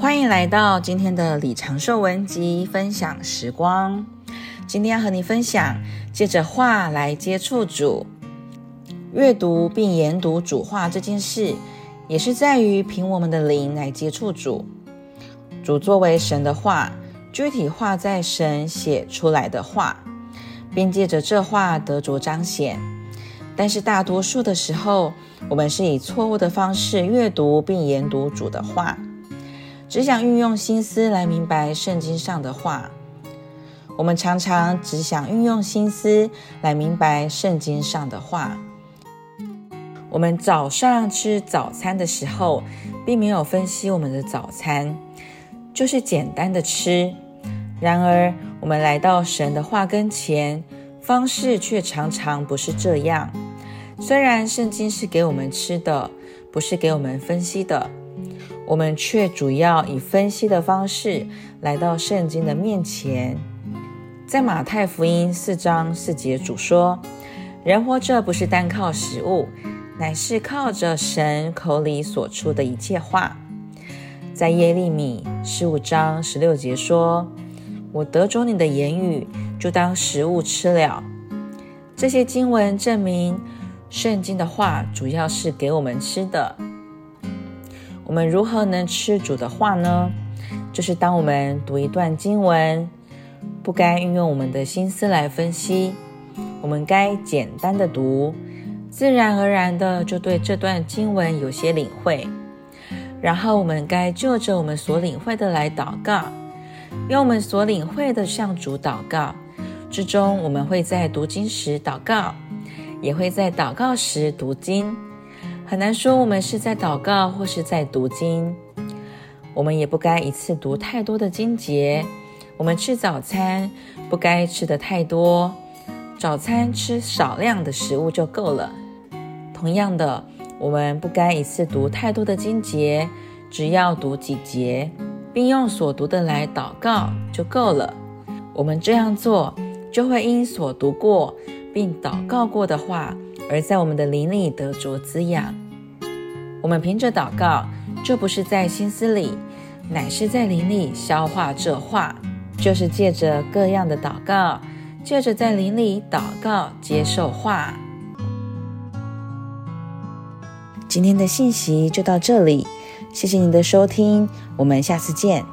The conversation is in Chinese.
欢迎来到今天的李长寿文集分享时光。今天要和你分享，借着话来接触主，阅读并研读主话这件事，也是在于凭我们的灵来接触主。主作为神的话，具体化在神写出来的话，并借着这话得着彰显。但是大多数的时候，我们是以错误的方式阅读并研读主的话。只想运用心思来明白圣经上的话，我们常常只想运用心思来明白圣经上的话。我们早上吃早餐的时候，并没有分析我们的早餐，就是简单的吃。然而，我们来到神的话跟前，方式却常常不是这样。虽然圣经是给我们吃的，不是给我们分析的。我们却主要以分析的方式来到圣经的面前。在马太福音四章四节，主说：“人活着不是单靠食物，乃是靠着神口里所出的一切话。”在耶利米十五章十六节说：“我得着你的言语，就当食物吃了。”这些经文证明，圣经的话主要是给我们吃的。我们如何能吃主的话呢？就是当我们读一段经文，不该运用我们的心思来分析，我们该简单的读，自然而然的就对这段经文有些领会。然后我们该就着我们所领会的来祷告，用我们所领会的向主祷告。之中，我们会在读经时祷告，也会在祷告时读经。很难说我们是在祷告或是在读经，我们也不该一次读太多的经节。我们吃早餐不该吃得太多，早餐吃少量的食物就够了。同样的，我们不该一次读太多的经节，只要读几节，并用所读的来祷告就够了。我们这样做，就会因所读过并祷告过的话，而在我们的灵里得着滋养。我们凭着祷告，就不是在心思里，乃是在灵里消化这话，就是借着各样的祷告，借着在灵里祷告接受话。今天的信息就到这里，谢谢您的收听，我们下次见。